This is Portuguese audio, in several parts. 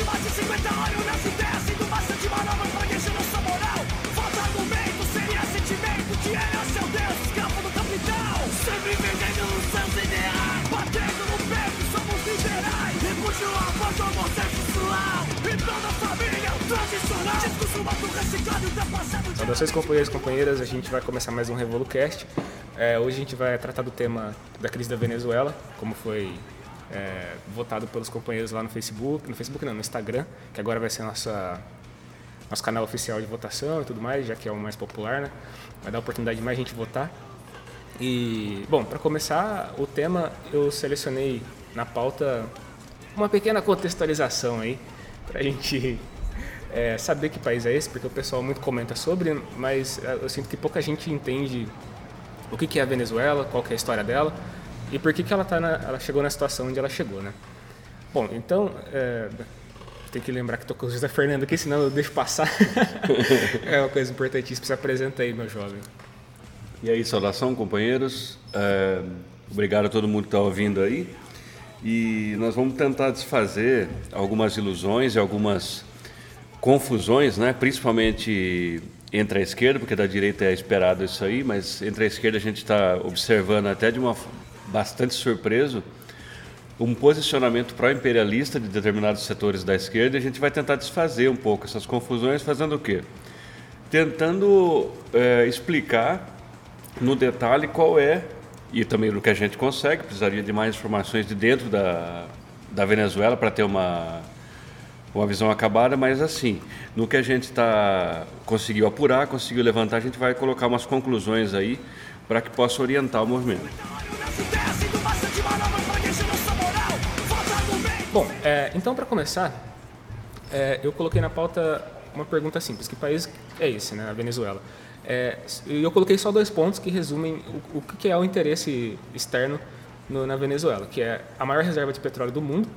de mais de 50 anos bastante moral Falta argumento, seria sentimento Que era seu Deus, do capital Sempre vendendo os seus ideais Batendo no peito, somos liberais E toda família tradicional reciclado, ultrapassado Saudações companheiros e companheiras, a gente vai começar mais um RevoluCast. É, hoje a gente vai tratar do tema da crise da Venezuela, como foi é, votado pelos companheiros lá no Facebook, no Facebook não, no Instagram, que agora vai ser nossa, nosso canal oficial de votação e tudo mais, já que é o mais popular, né? Vai dar a oportunidade de mais gente votar. E, bom, para começar, o tema eu selecionei na pauta uma pequena contextualização aí, para a gente é, saber que país é esse, porque o pessoal muito comenta sobre, mas é, eu sinto que pouca gente entende o que, é a Venezuela, qual que é a história dela e por que, que ela, tá na, ela chegou na situação onde ela chegou, né? Bom, então, é, tem que lembrar que estou com o José Fernando aqui, senão eu deixo passar. é uma coisa importantíssima, se apresenta aí, meu jovem. E aí, saudação, companheiros. É, obrigado a todo mundo que está ouvindo aí. E nós vamos tentar desfazer algumas ilusões e algumas confusões, né? principalmente entre a esquerda, porque da direita é esperado isso aí, mas entre a esquerda a gente está observando até de uma bastante surpreso um posicionamento pró-imperialista de determinados setores da esquerda e a gente vai tentar desfazer um pouco essas confusões fazendo o quê? Tentando é, explicar no detalhe qual é, e também no que a gente consegue, precisaria de mais informações de dentro da, da Venezuela para ter uma, uma visão acabada, mas assim, no que a gente tá, conseguiu apurar, conseguiu levantar, a gente vai colocar umas conclusões aí para que possa orientar o movimento. Bom, é, então para começar, é, eu coloquei na pauta uma pergunta simples: que país é esse, né? A Venezuela. É, eu coloquei só dois pontos que resumem o, o que é o interesse externo no- na Venezuela, que é a maior reserva de petróleo do mundo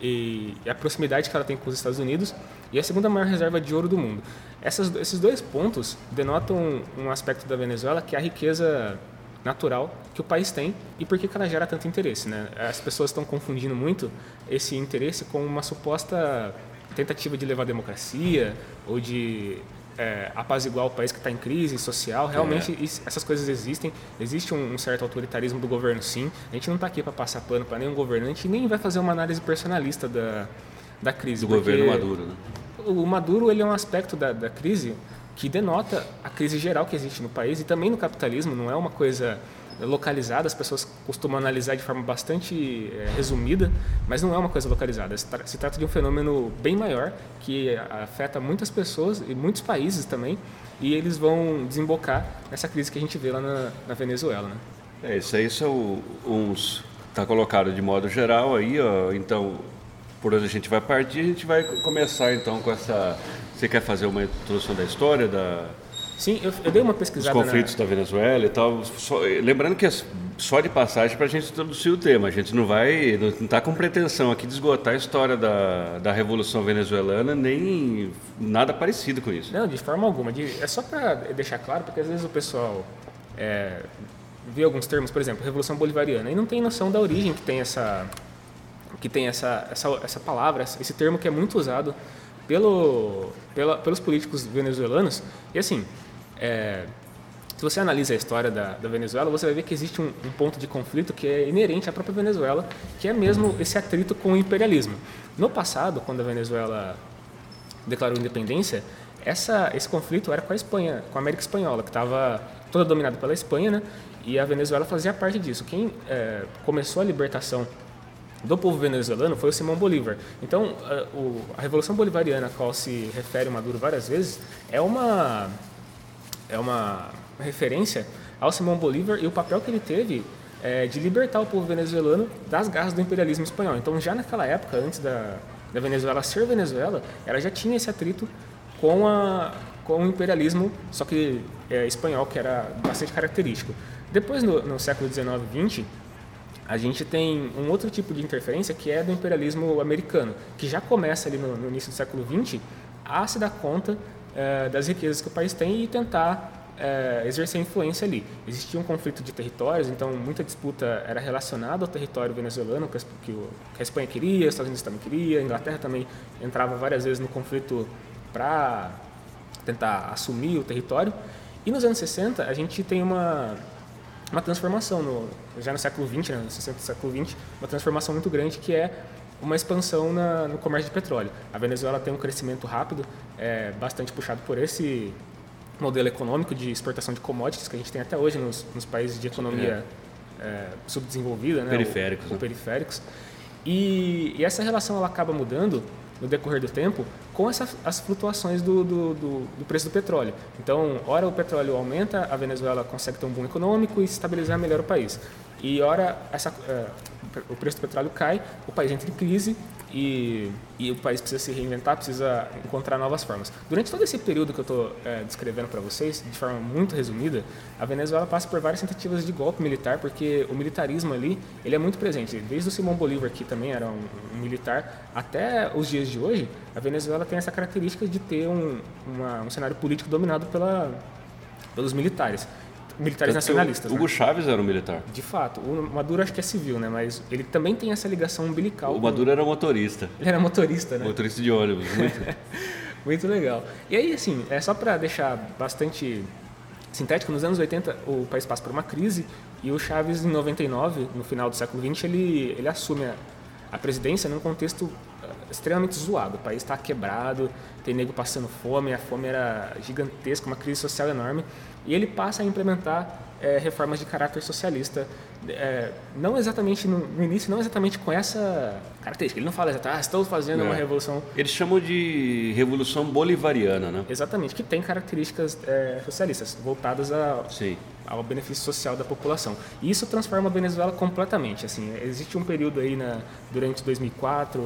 e, e a proximidade que ela tem com os Estados Unidos e a segunda maior reserva de ouro do mundo. Essas, esses dois pontos denotam um aspecto da Venezuela que é a riqueza natural que o país tem e por que ela gera tanto interesse. Né? As pessoas estão confundindo muito esse interesse com uma suposta tentativa de levar democracia ou de é, apaziguar o país que está em crise social. Realmente isso- essas coisas existem. Existe um, um certo autoritarismo do governo, sim. A gente não está aqui para passar pano para nenhum governante nem vai fazer uma análise personalista da, da crise. Do governo Maduro. Né? o Maduro ele é um aspecto da, da crise que denota a crise geral que existe no país e também no capitalismo. Não é uma coisa localizada. As pessoas costumam analisar de forma bastante eh, resumida, mas não é uma coisa localizada. Se, tra- se trata de um fenômeno bem maior que afeta muitas pessoas e muitos países também. E eles vão desembocar nessa crise que a gente vê lá na, na Venezuela, né? É, isso aí são uns. Está colocado de modo geral aí, ó. Então, por onde a gente vai partir, a gente vai começar então com essa. Você quer fazer uma introdução da história, da, Sim, eu, eu dei uma pesquisada conflitos na, da Venezuela e tal? Só- lembrando que é só de passagem para a gente introduzir o tema. A gente não vai. Não está com pretensão aqui de esgotar a história da, da Revolução Venezuelana, nem nada parecido com isso. Não, de forma alguma. De- é só para deixar claro, porque às vezes o pessoal é, vê alguns termos, por exemplo, Revolução Bolivariana, e não tem noção da origem que tem essa, que tem essa, essa, essa palavra, esse termo que é muito usado pelo, pela, pelos políticos venezuelanos. E assim, é, se você analisa a história da, da Venezuela, você vai ver que existe um, um ponto de conflito que é inerente à própria Venezuela, que é mesmo esse atrito com o imperialismo. No passado, quando a Venezuela declarou independência, essa, esse conflito era com a Espanha, com a América Espanhola, que estava toda dominada pela Espanha, né? E a Venezuela fazia parte disso. Quem eh, começou a libertação do povo venezuelano foi o Simão Bolívar. Então, eh, o- a Revolução Bolivariana, a qual se refere Maduro várias vezes, é uma é uma referência ao Simão Bolívar e o papel que ele teve eh, de libertar o povo venezuelano das garras do imperialismo espanhol. Então, já naquela época, antes da, da Venezuela ser Venezuela, ela já tinha esse atrito com, a, com o imperialismo, só que eh, espanhol, que era bastante característico. Depois, no, no século XIX e XX, a gente tem um outro tipo de interferência que é do imperialismo americano, que já começa ali no, no início do século XX a se dar conta eh, das riquezas que o país tem e tentar é, exercer influência ali. Existia um conflito de territórios, então muita disputa era relacionada ao território venezuelano, que, que, que a Espanha queria, os Estados Unidos também queria, a Inglaterra também entrava várias vezes no conflito para tentar assumir o território. E nos anos 60 a gente tem uma, uma transformação, no, já no século XX, né, no 60 século XX, uma transformação muito grande que é uma expansão na, no comércio de petróleo. A Venezuela tem um crescimento rápido, é, bastante puxado por esse modelo econômico de exportação de commodities que a gente tem até hoje nos, nos países de economia é. É, subdesenvolvida, né, periféricos, ou, ou periféricos. E, e, essa relação ela acaba mudando no decorrer do tempo com essa, as flutuações do, do, do, do, preço do petróleo. Então, hora o petróleo aumenta, a Venezuela consegue ter um boom econômico e estabilizar melhor o país. E hora essa, é, o preço do petróleo cai, o país entra em crise e, e o país precisa se reinventar, precisa encontrar novas formas. Durante todo esse período que eu estou é, descrevendo para vocês, de forma muito resumida, a Venezuela passa por várias tentativas de golpe militar, porque o militarismo ali ele é muito presente. Desde o Simão Bolívar, que também era um, um militar, até os dias de hoje, a Venezuela tem essa característica de ter um, uma, um cenário político dominado pela, pelos militares militares nacionalistas. O Hugo né? Chaves era um militar. De fato. O Maduro acho que é civil, né? Mas ele também tem essa ligação umbilical. O Maduro com... era motorista. Ele era motorista, né? Motorista de ônibus. Muito, muito legal. E aí, assim, é só para deixar bastante sintético, nos anos 80 o país passa por uma crise e o Chaves, em 99, no final do século 20, ele, ele assume a, a presidência num contexto ah, extremamente zoado. O país está quebrado, tem nego passando fome, a fome era gigantesca, uma crise social enorme. E ele passa a implementar é, reformas de caráter socialista, é, não exatamente no, no, início, não exatamente com essa característica. Ele não fala exatamente, ah, estou fazendo é. uma revolução. Eles chamam de revolução bolivariana, né? Exatamente, que tem características é, socialistas voltadas a, ao benefício social da população. E isso transforma a Venezuela completamente. Assim, existe um período aí na, durante 2004,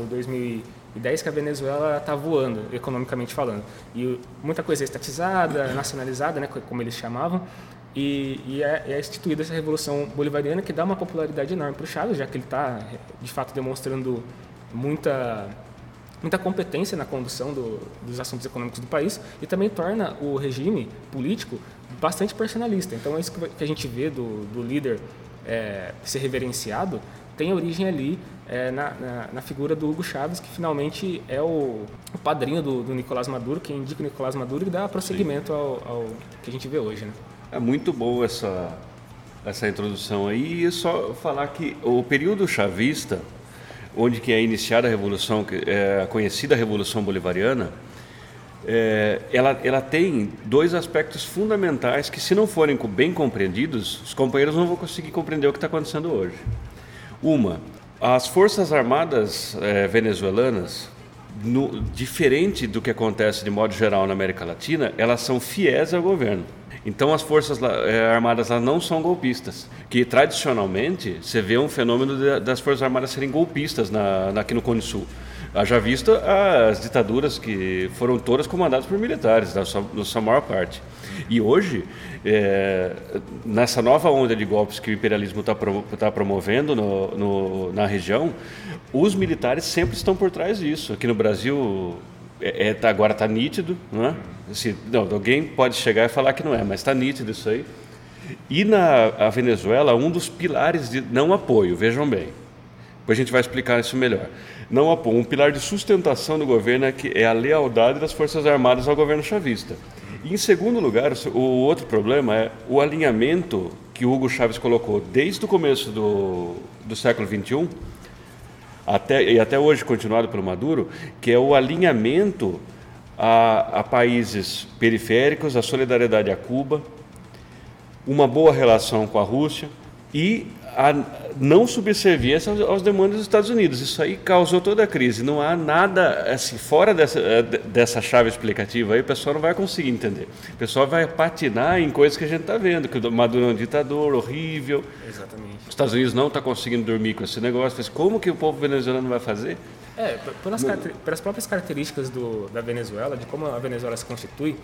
2010 que a Venezuela está voando, economicamente falando. E muita coisa é estatizada, nacionalizada, né, como eles chamavam. E, e é, é, instituída essa revolução bolivariana que dá uma popularidade enorme para o Chávez, já que ele está, de fato, demonstrando muita, muita competência na condução do, dos assuntos econômicos do país e também torna o regime político bastante personalista. Então, é isso que a gente vê do, do líder é, ser reverenciado tem origem ali é, na, na, na, figura do Hugo Chávez, que finalmente é o, o padrinho do, do, Nicolás Maduro, que indica o Nicolás Maduro e dá prosseguimento ao, ao, que a gente vê hoje. Né? É muito boa essa, essa introdução aí. E só falar que o período chavista, onde que é iniciada a Revolução, é a conhecida Revolução Bolivariana, é, ela, ela tem dois aspectos fundamentais que, se não forem bem compreendidos, os companheiros não vão conseguir compreender o que está acontecendo hoje. Uma, as Forças Armadas é, venezuelanas, no, diferente do que acontece de modo geral na América Latina, elas são fiéis ao governo. Então as forças é, armadas lá não são golpistas, que tradicionalmente você vê um fenômeno de, das forças armadas serem golpistas na, na, aqui no Cone Sul. Haja visto as ditaduras que foram todas comandadas por militares, na sua, na sua maior parte. E hoje, é, nessa nova onda de golpes que o imperialismo está pro, tá promovendo no, no, na região, os militares sempre estão por trás disso. Aqui no Brasil, é, é, tá, agora está nítido, não é? Assim, não, alguém pode chegar e falar que não é, mas está nítido isso aí. E na Venezuela, um dos pilares de não apoio, vejam bem, depois a gente vai explicar isso melhor. Não apoio, um pilar de sustentação do governo é, que é a lealdade das Forças Armadas ao governo chavista. Em segundo lugar, o outro problema é o alinhamento que Hugo Chávez colocou desde o começo do, do século XXI até, e até hoje continuado pelo Maduro, que é o alinhamento a, a países periféricos, a solidariedade a Cuba, uma boa relação com a Rússia e a não subserviência aos, aos demandas dos Estados Unidos. Isso aí causou toda a crise. Não há nada assim fora dessa, eh, dessa chave explicativa aí, o pessoal não vai conseguir entender. O pessoal vai patinar em coisas que a gente está vendo, que o Maduro é um ditador horrível. Exatamente. Os Estados Unidos não está conseguindo dormir com esse negócio. Mas como que o povo venezuelano vai fazer? É, pelas, pelas próprias características do, da Venezuela, de como a Venezuela se constitui,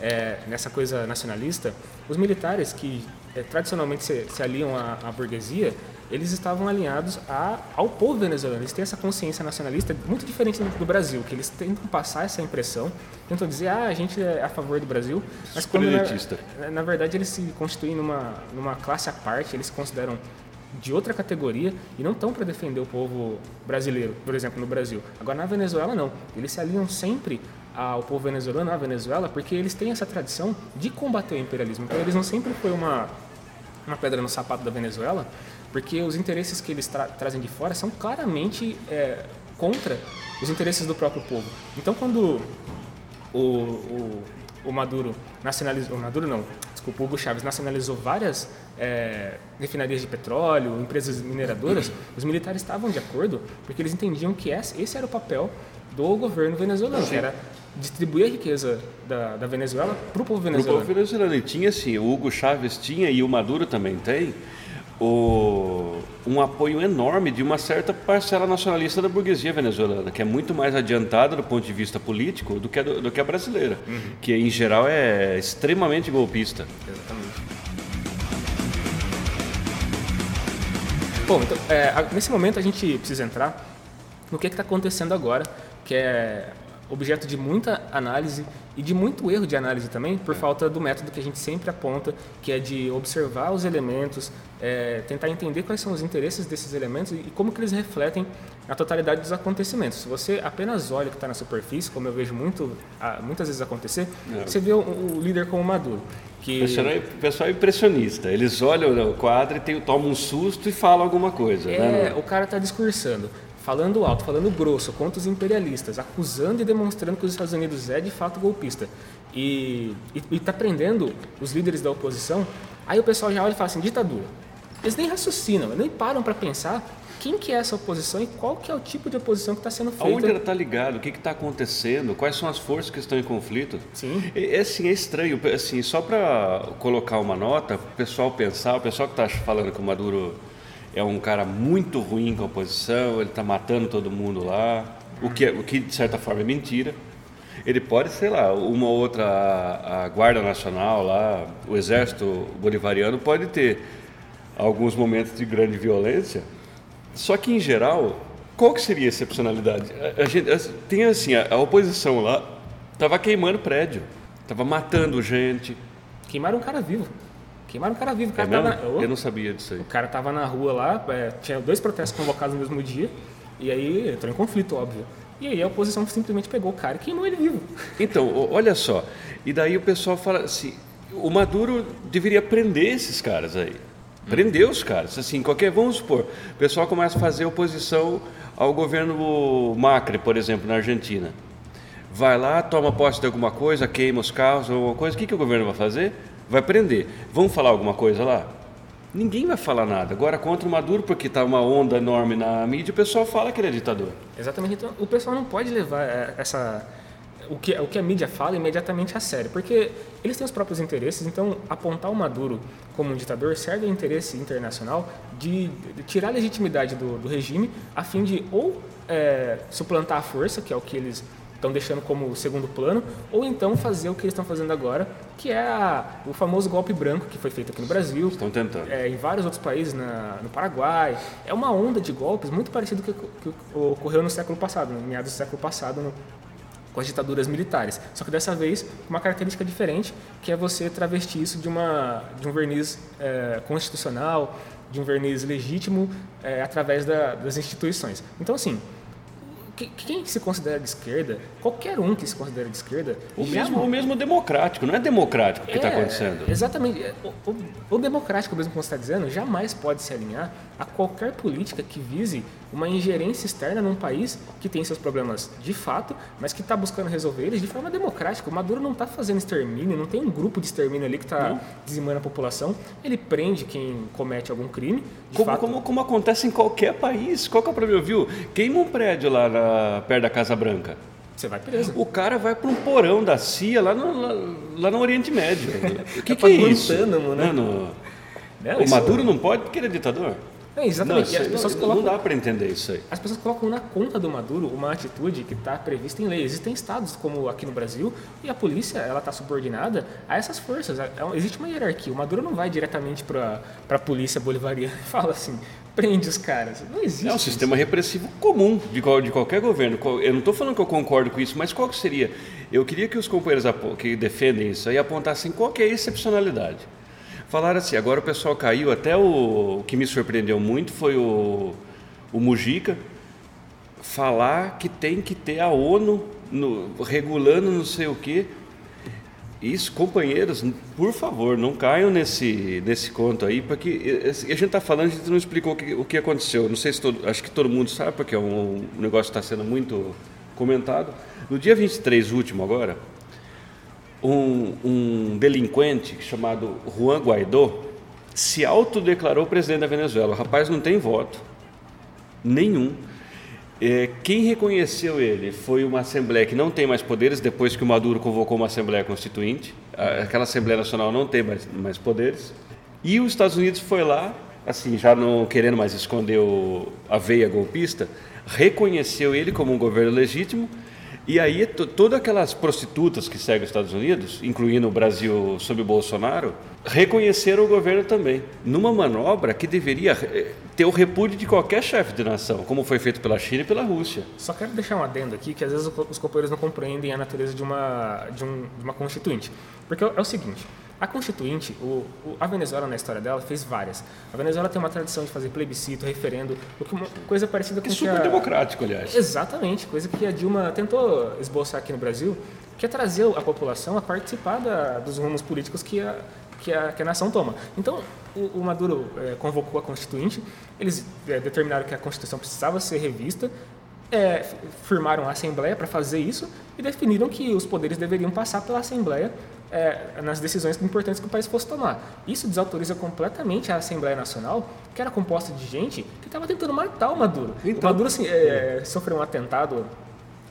é, nessa coisa nacionalista, os militares que é, tradicionalmente se, se aliam à, à, burguesia, eles estavam alinhados a, ao povo venezuelano. Eles têm essa consciência nacionalista muito diferente do, do Brasil, que eles tentam passar essa impressão, tentam dizer, ah, a gente é a favor do Brasil, mas quando na, na verdade eles se constituem numa, numa classe à parte, eles se consideram de outra categoria e não estão para defender o povo brasileiro, por exemplo, no Brasil. Agora, na Venezuela, não. Eles se alinham sempre ao povo venezuelano, à Venezuela, porque eles têm essa tradição de combater o imperialismo. Então, eles não sempre foi uma, uma pedra no sapato da Venezuela, porque os interesses que eles tra trazem de fora são claramente é, contra os interesses do próprio povo. Então, quando o, o, o Maduro nacionalizou, Maduro não, desculpa, o Hugo Chávez nacionalizou várias é, refinarias de petróleo, empresas mineradoras, os militares estavam de acordo, porque eles entendiam que esse era o papel do governo venezuelano, que era distribuir a riqueza da, da Venezuela para o povo venezuelano. Para o povo venezuelano. E tinha sim, o Hugo Chávez tinha e o Maduro também tem, o, um apoio enorme de uma certa parcela nacionalista da burguesia venezuelana, que é muito mais adiantada do ponto de vista político do que a, do, do que a brasileira, uhum. que em geral é extremamente golpista. Exatamente. Bom, então, é, nesse momento a gente precisa entrar no que está acontecendo agora, que é objeto de muita análise e de muito erro de análise também, por falta do método que a gente sempre aponta, que é de observar os elementos, é, tentar entender quais são os interesses desses elementos e como que eles refletem a totalidade dos acontecimentos. Se você apenas olha o que está na superfície, como eu vejo muito, muitas vezes acontecer, é. você vê o, o, líder como maduro. Que... O pessoal é impressionista. Eles olham o quadro e tem, tomam um susto e falam alguma coisa. Né, é, né? o cara está discursando falando alto, falando grosso contra os imperialistas, acusando e demonstrando que os Estados Unidos é de fato golpista e está prendendo os líderes da oposição, aí o pessoal já olha e fala assim, ditadura. Eles nem raciocinam, nem param para pensar quem que é essa oposição e qual que é o tipo de oposição que está sendo feita. Aonde ela está ligado? O que está acontecendo? Quais são as forças que estão em conflito? Sim. É, é assim, é estranho. Assim, só para colocar uma nota, o pessoal pensar, o pessoal que está falando que o Maduro é um cara muito ruim com a oposição, ele está matando todo mundo lá, o que, o que de certa forma é mentira. Ele pode, sei lá, uma ou outra, a, Guarda Nacional lá, o Exército Bolivariano pode ter alguns momentos de grande violência, só que em geral, qual que seria a excepcionalidade? A, gente, tem assim, a oposição lá estava queimando prédio, estava matando gente. Queimaram um cara vivo. Queimaram o cara vivo. O cara é tava, eu não sabia disso aí. O cara tava na rua lá, é, tinha dois protestos convocados no mesmo dia, e aí entrou em conflito, óbvio. E aí a oposição simplesmente pegou o cara e queimou ele vivo. Então, olha só. E daí o pessoal fala assim: o Maduro deveria prender esses caras aí. Prender os caras. Assim, qualquer. Vamos supor, o pessoal começa a fazer oposição ao governo Macri, por exemplo, na Argentina. Vai lá, toma posse de alguma coisa, queima os carros, alguma coisa. O que, que o governo vai fazer? Vai prender. Vão falar alguma coisa lá? Ninguém vai falar nada. Agora, contra o Maduro, porque está uma onda enorme na mídia, o pessoal fala que ele é ditador. Exatamente. Então, o pessoal não pode levar é, essa o que, o que a mídia fala imediatamente a sério, porque eles têm os próprios interesses, então apontar o Maduro como um ditador serve ao interesse internacional de, de tirar a legitimidade do, do, regime a fim de ou é, suplantar a força, que é o que eles estão deixando como segundo plano, ou então fazer o que eles estão fazendo agora, que é a, o famoso golpe branco que foi feito aqui no Brasil. Estão tentando. É, em vários outros países, na, no Paraguai. É uma onda de golpes muito parecido com o que, que ocorreu no século passado, no meados do século passado, no, com as ditaduras militares. Só que dessa vez uma característica diferente, que é você travestir isso de, uma, de um verniz é, constitucional, de um verniz legítimo é, através da, das instituições. Então, assim, quem se considera de esquerda, qualquer um que se considera de esquerda, o mesmo, o mesmo democrático, não é democrático o que está é, acontecendo. Exatamente. O, o, o, democrático, mesmo como você está dizendo, jamais pode se alinhar a qualquer política que vise uma ingerência externa num país que tem seus problemas de fato, mas que está buscando resolver eles de forma democrática. O Maduro não está fazendo extermínio, não tem um grupo de extermínio ali que está dizimando a população. Ele prende quem comete algum crime. Como, fato, como, como, acontece em qualquer país. Qual que é o problema? Viu? Queima um prédio lá na, perto da Casa Branca. Você vai preso. O cara vai para um porão da CIA lá no, lá, lá no Oriente Médio. O que, é que é isso? Né? Não, no... Não, o Maduro não pode porque ele é ditador. É, exatamente. Não, as pessoas não, colocam não dá para entender isso aí. as pessoas colocam na conta do Maduro uma atitude que está prevista em lei. Existem estados como aqui no Brasil e a polícia ela está subordinada a essas forças. É- é- existe uma hierarquia. O Maduro não vai diretamente para a polícia bolivariana e fala assim, prende os caras. Não existe. É um isso. sistema repressivo comum de, qual- de qualquer governo. Eu não estou falando que eu concordo com isso, mas qual que seria? Eu queria que os companheiros que defendem isso aí apontassem qual que é a excepcionalidade. Falaram assim, agora o pessoal caiu, até o, o que me surpreendeu muito foi o, o Mujica falar que tem que ter a ONU no- regulando não sei o quê. Isso, companheiros, por favor, não caiam nesse, nesse conto aí, porque a gente está falando, a gente não explicou o que, o que aconteceu. Não sei se todo, acho que todo mundo sabe, porque é um, um negócio que está sendo muito comentado. No dia 23, último agora, um, um delinquente chamado Juan Guaidó se autodeclarou presidente da Venezuela. O rapaz não tem voto, nenhum. É, quem reconheceu ele foi uma Assembleia que não tem mais poderes, depois que o Maduro convocou uma Assembleia Constituinte. Aquela Assembleia Nacional não tem mais, mais poderes. E os Estados Unidos foi lá, assim, já não querendo mais esconder o, a veia golpista, reconheceu ele como um governo legítimo. E aí, to- todas aquelas prostitutas que seguem os Estados Unidos, incluindo o Brasil sob Bolsonaro, reconheceram o governo também, numa manobra que deveria eh, ter o repúdio de qualquer chefe de nação, como foi feito pela China e pela Rússia. Só quero deixar um adendo aqui, que às vezes os companheiros não compreendem a natureza de uma, de um- de uma constituinte. Porque é o seguinte, a constituinte, o, o- a Venezuela na história dela fez várias. A Venezuela tem uma tradição de fazer plebiscito, referendo, que coisa parecida com É que super a, democrático, aliás. Exatamente, coisa que a Dilma tentou esboçar aqui no Brasil, que é trazer a população a participar da- dos rumos políticos que a, que a, que a nação toma. Então, o, o Maduro eh, convocou a Constituinte, eles eh, determinaram que a Constituição precisava ser revista, f- firmaram a Assembleia para fazer isso e definiram que os poderes deveriam passar pela Assembleia eh, nas decisões importantes que o país fosse tomar. Isso desautoriza completamente a Assembleia Nacional, que era composta de gente que estava tentando matar o Maduro. o Então- Maduro assim, eh, sofreu um atentado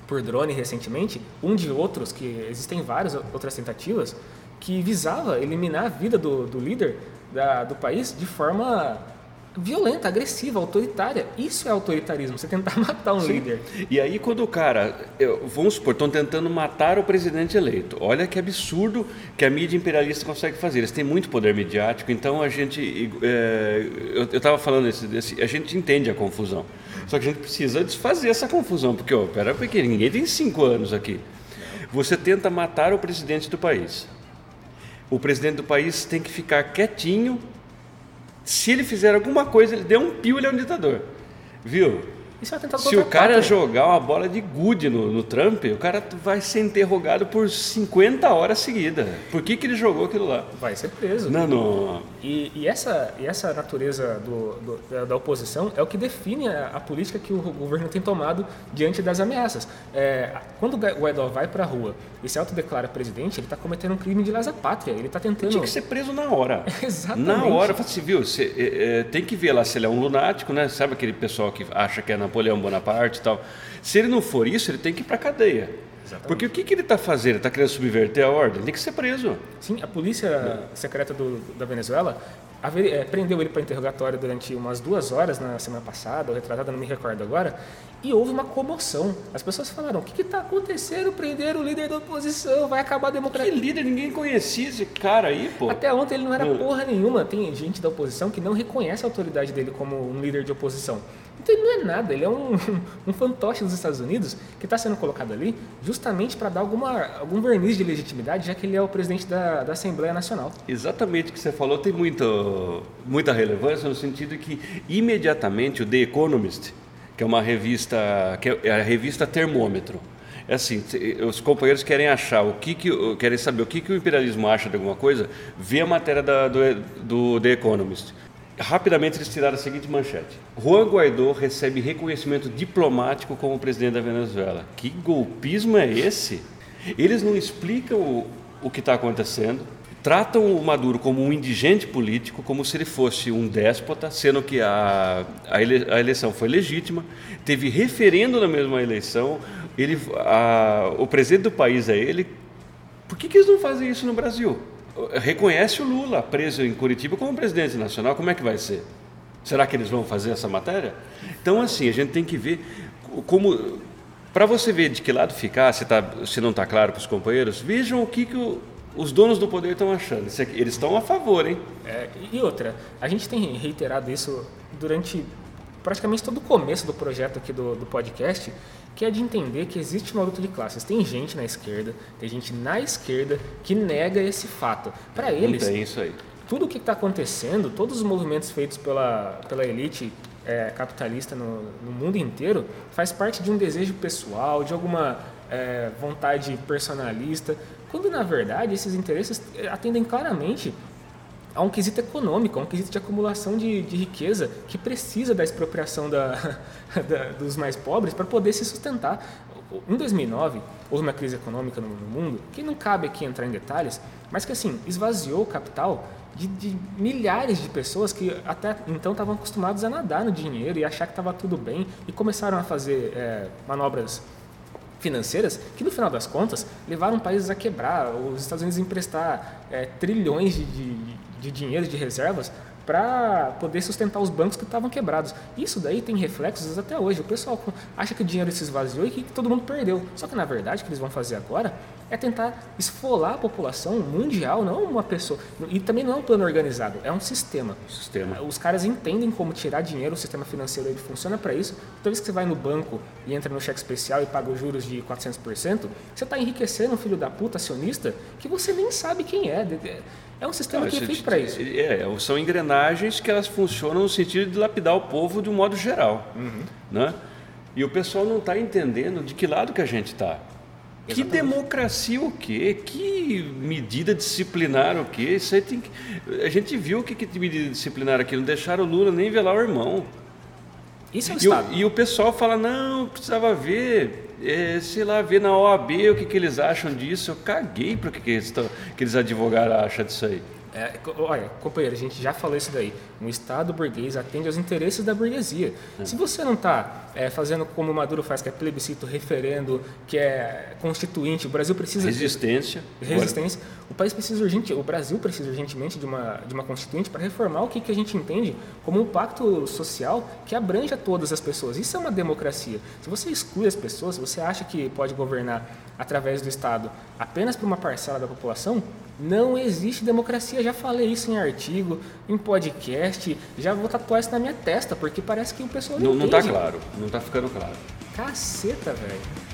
por drone recentemente, um de outros, que existem várias outras tentativas, que visava eliminar a vida do, do líder da- do país de forma violenta, agressiva, autoritária. Isso é autoritarismo, você tentar matar um líder. E aí, quando o cara, eu- vamos supor, estão tentando matar o presidente eleito. Olha que absurdo que a mídia imperialista consegue fazer. Eles têm muito poder midiático, então a gente. é, eu estava falando desse. A gente entende a confusão. Só que a gente precisa desfazer essa confusão, porque, ó, pera, porque ninguém tem cinco anos aqui. Você tenta matar o presidente do país. O presidente do país tem que ficar quietinho. Se ele fizer alguma coisa, ele der um pio, ele é um ditador. Viu? Isso é um atentado Se o cara pátria. jogar uma bola de gude no, no Trump, o cara vai ser interrogado por 50 horas seguidas. Por que, que ele jogou aquilo lá? Vai ser preso. Não, não. E, e essa, e essa natureza do, do- da, da oposição é o que define a, a política que o governo tem tomado diante das ameaças. É, quando o Gua- Guaidó vai para a rua e se autodeclara presidente, ele está cometendo um crime de lesa pátria. Ele está tentando. Tinha que ser preso na hora. Exatamente. Na hora, fala assim, viu? Você, é, é, tem que ver lá se ele é um lunático, né? Sabe aquele pessoal que acha que é Napoleão Bonaparte e tal. Se ele não for isso, ele tem que ir para cadeia. Porque o que, que ele está fazendo? Ele está querendo subverter a ordem? Tem que ser preso. Sim, a polícia secreta do- da Venezuela eh, prendeu ele para interrogatório durante umas duas horas na semana passada, ou retratada, não me recordo agora, e houve uma comoção. As pessoas falaram: o que está acontecendo? Prenderam o líder da oposição, vai acabar a Que democracia. líder, ninguém conhecia esse cara aí, pô. Até ontem ele não era porra nenhuma. Tem gente da oposição que não reconhece a autoridade dele como um líder de oposição. Então ele não é nada, ele é um, um fantoche dos Estados Unidos que está sendo colocado ali justamente para dar alguma, algum verniz de legitimidade, já que ele é o presidente da, da Assembleia Nacional. Exatamente o que você falou tem muito, muita relevância no sentido que imediatamente o The Economist, que é uma revista, que é a revista Termômetro, é assim, os companheiros querem achar o que, que querem saber o que, que o imperialismo acha de alguma coisa, vê a matéria da- do, do The Economist. Rapidamente eles tiraram a seguinte manchete: Juan Guaidó recebe reconhecimento diplomático como presidente da Venezuela. Que golpismo é esse? Eles não explicam o, o que está acontecendo, tratam o Maduro como um indigente político, como se ele fosse um déspota, sendo que a, a, ele- a eleição foi legítima, teve referendo na mesma eleição, ele, a- o presidente do país é ele. Por que, que eles não fazem isso no Brasil? Reconhece o Lula preso em Curitiba como presidente nacional, como é que vai ser? Será que eles vão fazer essa matéria? Então, assim, a gente tem que ver como. Para você ver de que lado ficar, se, tá, se não está claro para os companheiros, vejam o que, que o, os donos do poder estão achando. Eles estão a favor, hein? É, e outra, a gente tem reiterado isso durante praticamente todo o começo do projeto aqui do, do podcast, que é de entender que existe uma luta de classes. Tem gente na esquerda, tem gente na esquerda que nega esse fato. Para eles, tem isso aí. tudo o que está acontecendo, todos os movimentos feitos pela, pela elite é, capitalista no, no mundo inteiro, faz parte de um desejo pessoal, de alguma é, vontade personalista, quando na verdade esses interesses atendem claramente a um quesito econômico, a um quesito de acumulação de, de riqueza que precisa da expropriação da, da, dos mais pobres para poder se sustentar. Em 2009, houve uma crise econômica no, no, mundo, que não cabe aqui entrar em detalhes, mas que assim, esvaziou o capital de, de milhares de pessoas que até então estavam acostumados a nadar no dinheiro e achar que estava tudo bem e começaram a fazer é, manobras financeiras que no final das contas levaram países a quebrar, os Estados Unidos a emprestar é, trilhões de, de, de dinheiro, de reservas para poder sustentar os bancos que estavam quebrados. Isso daí tem reflexos até hoje. O pessoal acha que o dinheiro se esvaziou e que todo mundo perdeu. Só que na verdade o que eles vão fazer agora é tentar esfolar a população mundial, não uma pessoa. E também não é um plano organizado, é um sistema. Sistema. Os caras entendem como tirar dinheiro, o sistema financeiro ele funciona para isso. Toda vez que você vai no banco e entra no cheque especial e paga os juros de 400%, você está enriquecendo um filho da puta acionista que você nem sabe quem é. É um sistema Não, que é feito para isso. É, são engrenagens que elas funcionam no sentido de lapidar o povo de um modo geral. Uhum. Né? E o pessoal não está entendendo de que lado que a gente está. Que democracia o quê? Que medida disciplinar o quê? Isso aí tem que... A gente viu o que, que medida disciplinar aqui. Não deixaram o Lula nem velar o irmão. Isso é o E o, Estado. e o pessoal fala, não, precisava ver, é, sei lá, ver na OAB o que, que eles acham disso. Eu caguei para o que, que, eles tão- que eles advogaram acham disso aí. É, olha, companheiro, a gente já falou isso daí. Um Estado burguês atende aos interesses da burguesia. Se você não está fazendo como o Maduro faz, que é plebiscito, referendo, que é constituinte, o Brasil precisa de- Resistência. resistência. O país precisa urgente, o Brasil precisa urgentemente de uma de uma constituinte para reformar o que, que a gente entende como um pacto social que abrange a todas as pessoas. Isso é uma democracia. Se você exclui as pessoas, se você acha que pode governar através do Estado apenas para uma parcela da população, não existe democracia. Já falei isso em artigo, em podcast, já vou tatuar isso na minha testa, porque parece que o pessoal não, Não, não tá claro, não tá ficando claro. Caceta, velho.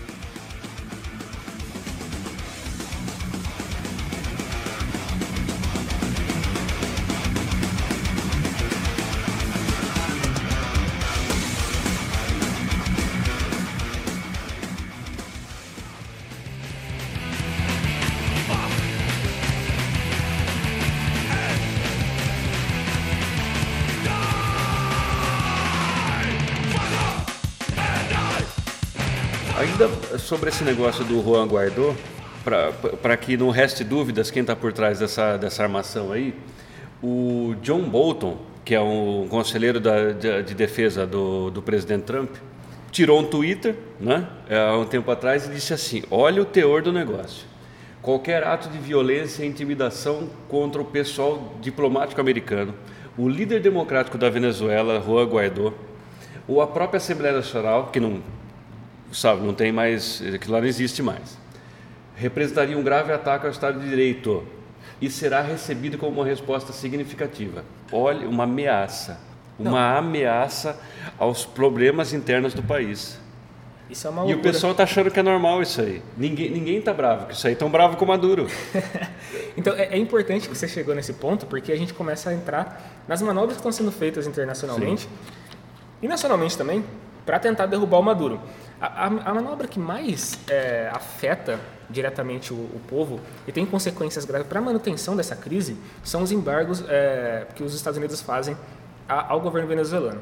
Sobre esse negócio do Juan Guaidó, para que não reste dúvidas quem está por trás dessa, dessa armação aí, o John Bolton, que é um conselheiro da, de, de defesa do, do presidente Trump, tirou um Twitter né, há um tempo atrás e disse assim: olha o teor do negócio. Qualquer ato de violência e intimidação contra o pessoal diplomático americano, o líder democrático da Venezuela, Juan Guaidó, ou a própria Assembleia Nacional, que não sabe, não tem mais, aquilo lá não existe mais. Representaria um grave ataque ao Estado de Direito e será recebido como uma resposta significativa. Olha, uma ameaça, uma ameaça aos problemas internos do país. Isso é uma E o loucura. pessoal está achando que é normal isso aí. Ninguém ninguém está bravo com isso aí, tão bravo com o Maduro. Então é, é importante que você chegou nesse ponto, porque a gente começa a entrar nas manobras que estão sendo feitas internacionalmente e nacionalmente também, para tentar derrubar o Maduro. A, a- manobra que mais é, afeta diretamente o, o povo e tem consequências graves para a manutenção dessa crise são os embargos é, que os Estados Unidos fazem a- ao governo venezuelano.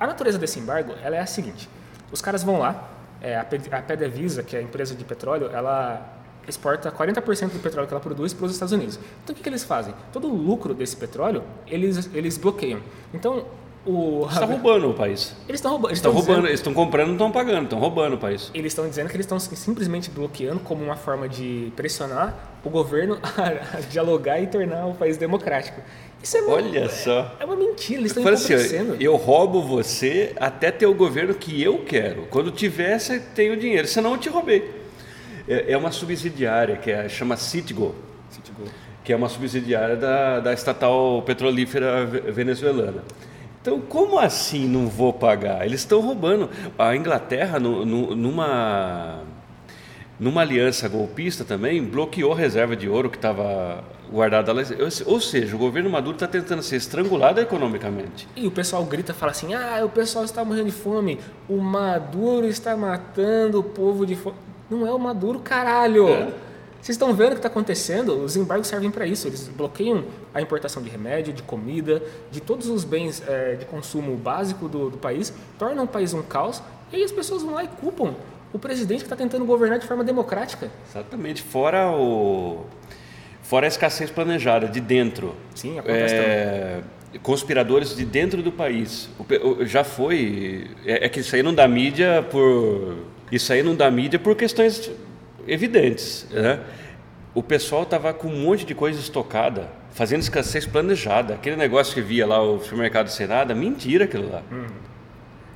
A natureza desse embargo ela é a seguinte: os caras vão lá, é, a PDVSA, que é a empresa de petróleo, ela exporta 40% do petróleo que ela produz para os Estados Unidos. Então o que, que eles fazem? Todo o lucro desse petróleo eles, eles bloqueiam. Então o Está roubando o país. eles estão roubando. eles Estão roubando, dizendo- eles estão comprando, não estão pagando, estão roubando o país. eles estão dizendo que eles estão simplesmente bloqueando como uma forma de pressionar o governo a dialogar e tornar o país democrático. Isso é uma, Olha só. É uma mentira, eles estão assim, ó, empobrecendo. eu roubo você até ter o governo que eu quero. Quando tiver, você tem o dinheiro, senão eu te roubei. É, é uma subsidiária que é, chama Citigo, que é uma subsidiária da, da estatal petrolífera ve- venezuelana. Então, como assim não vou pagar? Eles estão roubando. A Inglaterra, nu- nu- numa, numa aliança golpista também, bloqueou a reserva de ouro que estava guardada lá. Ou seja, o governo Maduro está tentando ser estrangulado economicamente. E o pessoal grita, fala assim: ah, o pessoal está morrendo de fome, o Maduro está matando o povo de fome. Não é o Maduro, caralho! É. Vocês estão vendo o que está acontecendo? Os embargos servem para isso. Eles bloqueiam a importação de remédio, de comida, de todos os bens eh, de consumo básico do, do país, tornam o país um caos, e aí as pessoas vão lá e culpam o presidente que está tentando governar de forma democrática. Exatamente. Fora o fora a escassez planejada de dentro. Sim, acontece é, conspiradores de dentro do país. O- já foi é, é que isso aí não dá mídia por isso aí não dá mídia por questões evidentes, né? O pessoal estava com um monte de coisa estocada, fazendo escassez planejada. Aquele negócio que via lá o supermercado sem nada, mentira aquilo lá.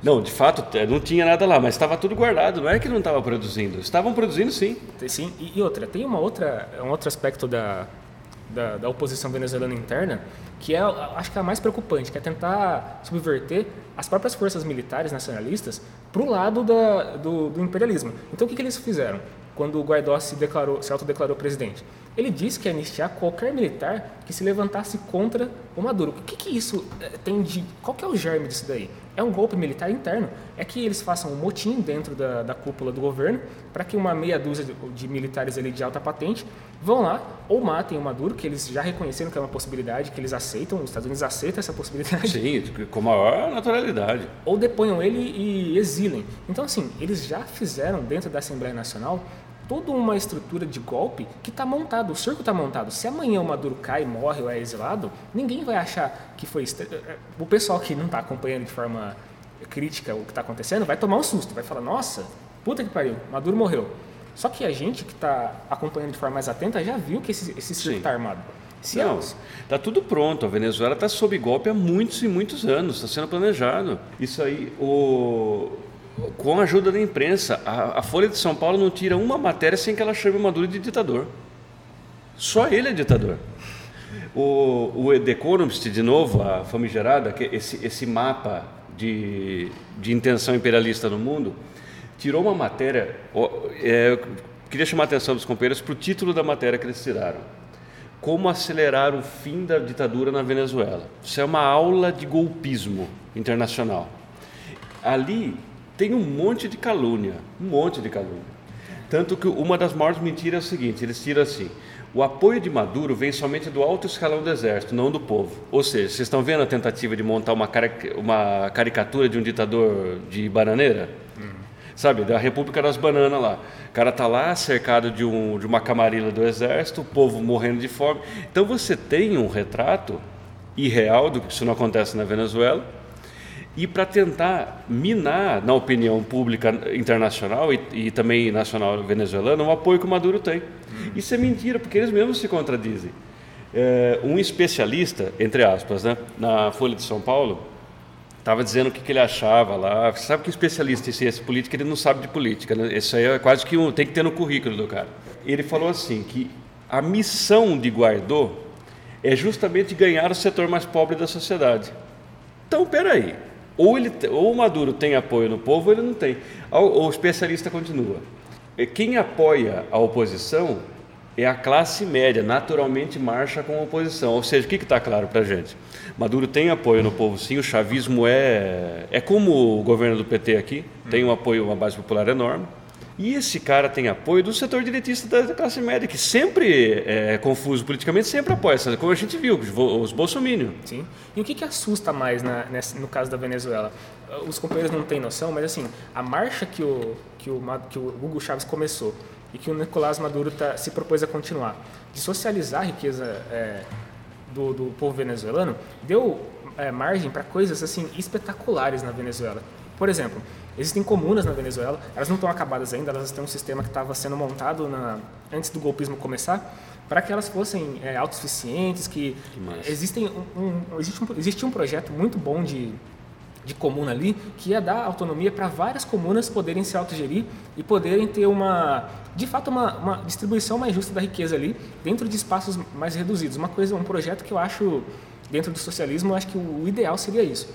Não, de fato, é, não tinha nada lá, mas estava tudo guardado. Não é que não estava produzindo. Estavam produzindo sim. Sim, e, e outra, tem uma outra, um outro aspecto da, da, da oposição venezuelana interna que é, acho que é a mais preocupante, que é tentar subverter as próprias forças militares nacionalistas para o lado da, do, do imperialismo. Então, o que, que eles fizeram quando o Guaidó se, declarou, se autodeclarou presidente? Ele disse que ia anistiar qualquer militar que se levantasse contra o Maduro. O que, que isso eh, tem de... Qual que é o germe disso daí? É um golpe militar interno. É que eles façam um motim dentro da, da cúpula do governo para que uma meia dúzia de, de militares ali de alta patente vão lá ou matem o Maduro, que eles já reconheceram que é uma possibilidade, que eles aceitam, os Estados Unidos aceitam essa possibilidade Sim, com maior naturalidade. ou deponham ele e exilem. Então, assim, eles já fizeram dentro da Assembleia Nacional toda uma estrutura de golpe que está montado, o circo está montado. Se amanhã o Maduro cai, morre ou é exilado, ninguém vai achar que foi. estra- O pessoal que não está acompanhando de forma crítica o que está acontecendo vai tomar um susto, vai falar: nossa, puta que pariu, Maduro morreu. Só que a gente que está acompanhando de forma mais atenta já viu que esse, esse circo está armado. Se Não, está tudo pronto. A Venezuela está sob golpe há muitos e muitos anos. Está sendo planejado. Isso aí, o... com a ajuda da imprensa, a, a Folha de São Paulo não tira uma matéria sem que ela chame o Maduro de ditador. Só ele é ditador. O, o The de novo, a famigerada, que é esse, esse mapa de, de intenção imperialista no mundo, tirou uma matéria. é, queria chamar a atenção dos companheiros para o título da matéria que eles tiraram. Como acelerar o fim da ditadura na Venezuela. Isso é uma aula de golpismo internacional. Ali tem um monte de calúnia, um monte de calúnia. Tanto que uma das maiores mentiras é o seguinte: eles tiram assim. O apoio de Maduro vem somente do alto escalão do exército, não do povo. Ou seja, vocês estão vendo a tentativa de montar uma, uma caricatura de um ditador de bananeira? Sabe, da República das Bananas lá. O cara tá lá cercado de, um, de uma camarila do exército, o povo morrendo de fome. Então você tem um retrato irreal do que isso não acontece na Venezuela. E para tentar minar na opinião pública internacional e, e também nacional venezuelana o apoio que o Maduro tem. Isso é mentira, porque eles mesmos se contradizem. É, um especialista, entre aspas, né, na Folha de São Paulo, estava dizendo o que, que ele achava lá. Você sabe que especialista em ciência política ele não sabe de política, né? Isso aí é quase que um, tem que ter no currículo do cara. Ele falou assim que a missão de Guaidó é justamente ganhar o setor mais pobre da sociedade. Então, peraí. Ou, ele, ou o Maduro tem apoio no povo ou ele não tem. O, o especialista continua. Quem apoia a oposição é a classe média, naturalmente marcha com a oposição. Ou seja, o que está claro para a gente? Maduro tem apoio no povo, sim. O chavismo é, é como o governo do PT aqui, tem um apoio, uma base popular enorme. E esse cara tem apoio do setor direitista da classe média, que sempre é confuso politicamente, sempre apoia, como a gente viu, os, bolsominions. Sim. E o que, que assusta mais na- nessa- no caso da Venezuela? Os companheiros não têm noção, mas assim, a marcha que o, que o, que o Hugo Chávez começou e que o Nicolás Maduro tá, se propôs a continuar, de socializar a riqueza é, do, do povo venezuelano, deu é, margem para coisas assim espetaculares na Venezuela. Por exemplo, Existem comunas na Venezuela, elas não estão acabadas ainda, elas têm um sistema que estava sendo montado na, antes do golpismo começar, para que elas fossem é, autossuficientes, que, que existem um, um, existe, um, existe um projeto muito bom de, de comuna ali, que ia dar autonomia para várias comunas poderem se autogerir e poderem ter uma, de fato, uma, uma, distribuição mais justa da riqueza ali, dentro de espaços mais reduzidos. Uma coisa, um projeto que eu acho, dentro do socialismo, eu acho que o ideal seria isso.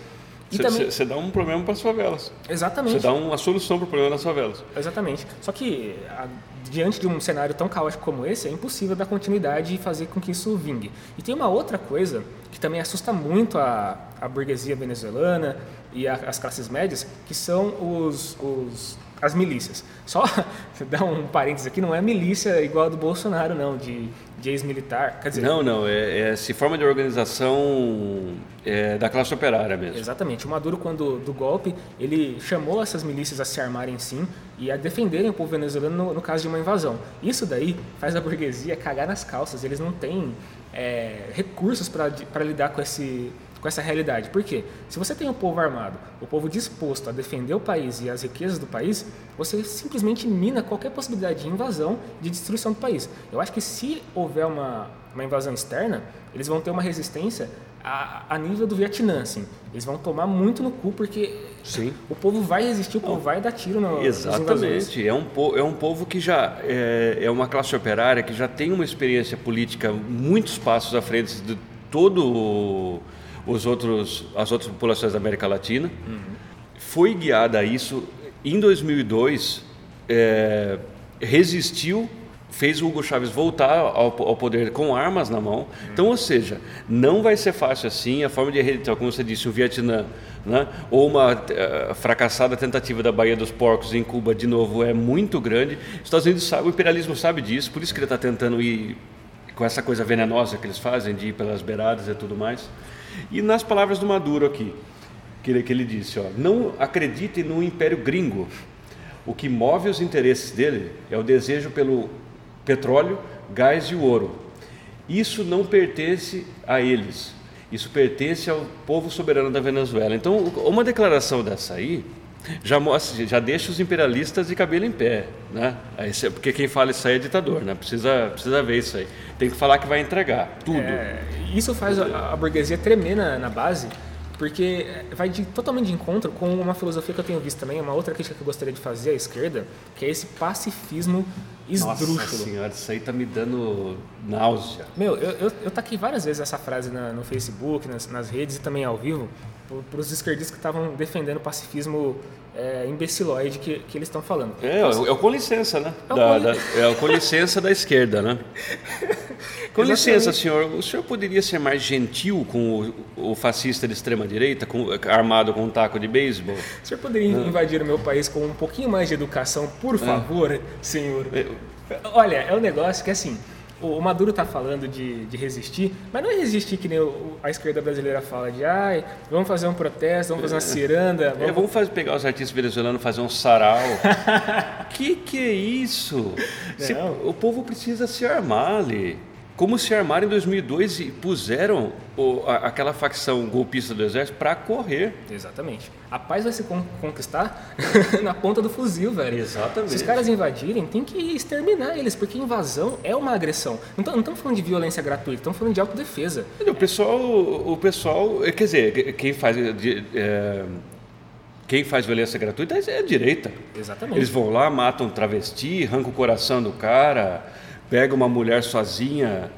Você também... dá um problema para as favelas. Exatamente. Você dá uma solução para o problema das favelas. Exatamente. Só que, a, diante de um cenário tão caótico como esse, é impossível dar continuidade e fazer com que isso vingue. E tem uma outra coisa que também assusta muito a, a burguesia venezuelana e a, as classes médias, que são os, os as milícias. Só dar um parênteses aqui, não é milícia igual a do Bolsonaro, não, de, de ex-militar. Quer dizer, não, não, é, é, se forma de organização é, da classe operária mesmo. Exatamente. O Maduro, quando do golpe, ele chamou essas milícias a se armarem sim e a defenderem o povo venezuelano no, no caso de uma invasão. Isso daí faz a burguesia cagar nas calças. Eles não têm é, recursos para lidar com esse com essa realidade. Por quê? Se você tem o um povo armado, o povo disposto a defender o país e as riquezas do país, você simplesmente mina qualquer possibilidade de invasão, de destruição do país. Eu acho que se houver uma, uma invasão externa, eles vão ter uma resistência a, a, nível do Vietnã, assim. Eles vão tomar muito no cu porque Sim. o povo vai resistir, o povo vai dar tiro no Exatamente. É um, é um povo que já é, é uma classe operária que já tem uma experiência política muitos passos à frente de todo os outros, as outras populações da América Latina. Uhum. Foi guiada a isso. Em 2002, é, resistiu, fez o Hugo Chávez voltar ao, ao, poder com armas na mão. Uhum. Então, ou seja, não vai ser fácil assim. A forma de então, como você disse, o Vietnã, né? ou uma uh, fracassada tentativa da Baía dos Porcos em Cuba, de novo, é muito grande. Os Estados Unidos sabe, o imperialismo sabe disso, por isso que ele está tentando ir com essa coisa venenosa que eles fazem, de ir pelas beiradas e tudo mais. E nas palavras do Maduro aqui, que ele, que ele disse, ó, não acredite no império gringo. O que move os interesses dele é o desejo pelo petróleo, gás e ouro. Isso não pertence a eles. Isso pertence ao povo soberano da Venezuela. Então, uma declaração dessa aí já mostra, já deixa os imperialistas de cabelo em pé, né? Porque quem fala isso aí é ditador, né? Precisa, precisa ver isso aí. Tem que falar que vai entregar tudo. É, isso faz a, a, burguesia tremer na, na base, porque vai de, totalmente de encontro com uma filosofia que eu tenho visto também, uma outra crítica que eu gostaria de fazer à esquerda, que é esse pacifismo esdrúxulo. Nossa senhora, isso aí tá me dando náusea. Meu, eu, eu, eu taquei várias vezes essa frase na, no Facebook, nas, nas redes e também ao vivo, para os esquerdistas que estavam defendendo o pacifismo é, imbecilóide que, que eles estão falando. É, é o com licença, né? É o, da, da, é o com licença da esquerda, né? Com licença, senhor, o senhor poderia ser mais gentil com o, o fascista de extrema direita, com, armado com um taco de beisebol? O senhor poderia ah. invadir o meu país com um pouquinho mais de educação, por favor, ah. senhor? É. Olha, é um negócio que assim, o Maduro está falando de, de, resistir, mas não é resistir que nem o, a esquerda brasileira fala de ai, vamos fazer um protesto, vamos fazer uma ciranda. Vamos, é, vamos fazer, pegar os artistas venezuelanos fazer um sarau. que que é isso? O povo precisa se armar ali como se armaram em 2002 e puseram o, a, aquela facção golpista do exército para correr. Exatamente. A paz vai se conquistar na ponta do fuzil, velho. Exatamente. Se os caras invadirem, tem que exterminar eles, porque invasão é uma agressão. Não estamos falando de violência gratuita, estamos falando de autodefesa. O pessoal, o pessoal, quer dizer, quem faz é, quem faz violência gratuita é a direita. Exatamente. Eles vão lá, matam travesti, arrancam o coração do cara pega uma mulher sozinha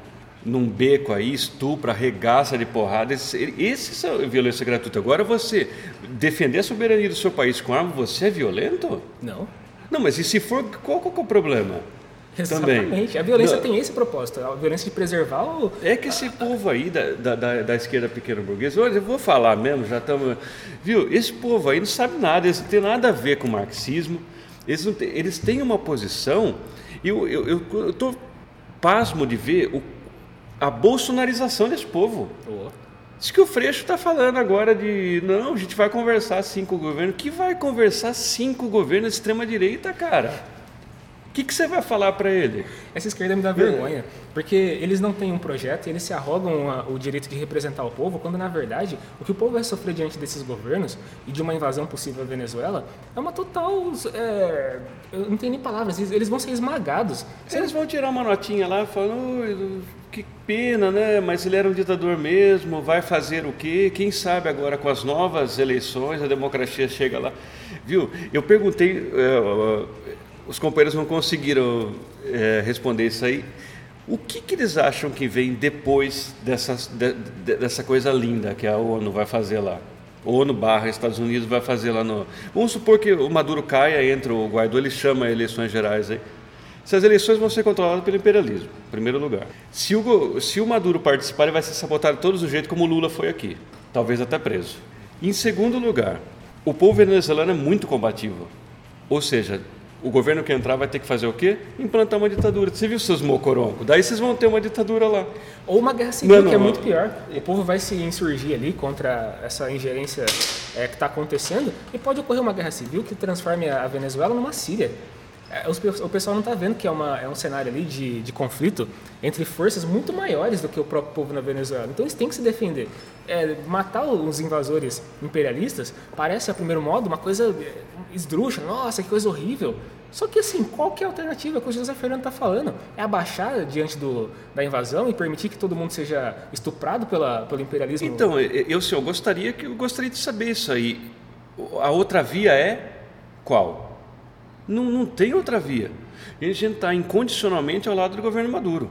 num beco aí, estupra, arregaça de porrada. Esse, é violência gratuita. Agora você defender a soberania do seu país com arma, você é violento? Não. Não, mas e se for, qual, qual é o problema? Exatamente. Também. A violência Não. tem esse propósito, a violência de preservar o... É que esse povo aí da, da, da esquerda pequena burguesa, olha, eu vou falar mesmo, já estamos... Viu, esse povo aí não sabe nada, eles não tem nada a ver com o marxismo, eles, não eles têm uma posição e eu estou eu, eu pasmo de ver o, a bolsonarização desse povo. Oh. Diz que o Freixo está falando agora de não, a gente vai conversar sim com o governo. Que vai conversar sim com o governo de extrema-direita, cara? Que, que você vai falar para ele? Essa esquerda me dá vergonha, porque eles não têm um projeto e eles se arrogam a, o direito de representar o povo, quando na verdade o que o povo vai sofrer diante desses governos e de uma invasão possível à Venezuela é uma total. É, eu não tenho nem palavras, eles, eles vão ser esmagados. Eles vão tirar uma notinha lá falando, que pena, né? Mas ele era um ditador mesmo, vai fazer o quê? Quem sabe agora com as novas eleições a democracia chega lá. Viu? Eu perguntei. É, os companheiros não conseguiram é, responder isso aí. O que, que, eles acham que vem depois dessa, de, dessa coisa linda que a ONU vai fazer lá? ONU barra Estados Unidos vai fazer lá no. Vamos supor que o Maduro caia, entra o Guaidó, ele chama eleições gerais aí. Se as eleições vão ser controladas pelo imperialismo, em primeiro lugar. Se o, se o Maduro participar, ele vai ser sabotado de todos os jeitos, como o Lula foi aqui, talvez até preso. Em segundo lugar, o povo venezuelano é muito combativo. Ou seja, o governo que entrar vai ter que fazer o quê? Implantar uma ditadura. Você viu seus mocoroncos? Daí vocês vão ter uma ditadura lá. Ou uma guerra civil, não, não, que é muito pior. O povo vai se insurgir ali contra essa ingerência é, que está acontecendo e pode ocorrer uma guerra civil que transforme a Venezuela numa Síria. É, o pessoal não está vendo que é, uma, é um cenário ali de, de conflito entre forças muito maiores do que o próprio povo na Venezuela. Então eles têm que se defender. É, matar os invasores imperialistas parece, a primeiro modo, uma coisa é, esdrúxula. Nossa, que coisa horrível. Só que assim, qual que é a alternativa que o José Fernando está falando? É abaixar diante do, da invasão e permitir que todo mundo seja estuprado pela, pelo imperialismo? Então, eu, senhor, gostaria, que, eu gostaria de saber isso aí. A outra via é qual? Não, não tem outra via. a gente está incondicionalmente ao lado do governo Maduro.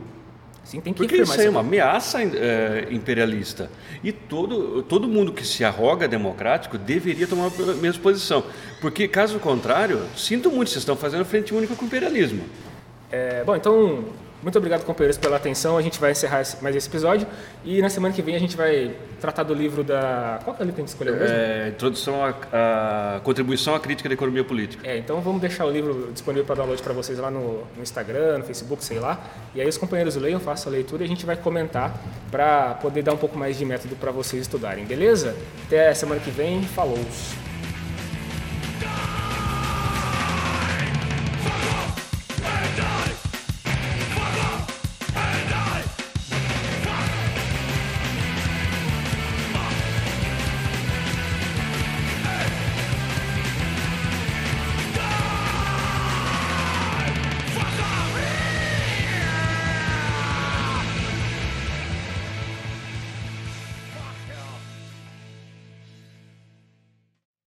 Sim, tem que Porque isso é uma ameaça é, imperialista. E todo, todo mundo que se arroga democrático deveria tomar a mesma posição. Porque, caso contrário, sinto muito, vocês estão fazendo frente única com o imperialismo. É, bom, então muito obrigado, companheiros, pela atenção. A gente vai encerrar mais esse episódio. E na semana que vem a gente vai tratar do livro da. Qual é o livro que a gente escolheu mesmo? É, Introdução à, Contribuição à Crítica da Economia Política. É, então vamos deixar o livro disponível para download para vocês lá no, no, Instagram, no Facebook, sei lá. E aí os companheiros leiam, façam a leitura e a gente vai comentar para poder dar um pouco mais de método para vocês estudarem, beleza? Até semana que vem. Falou!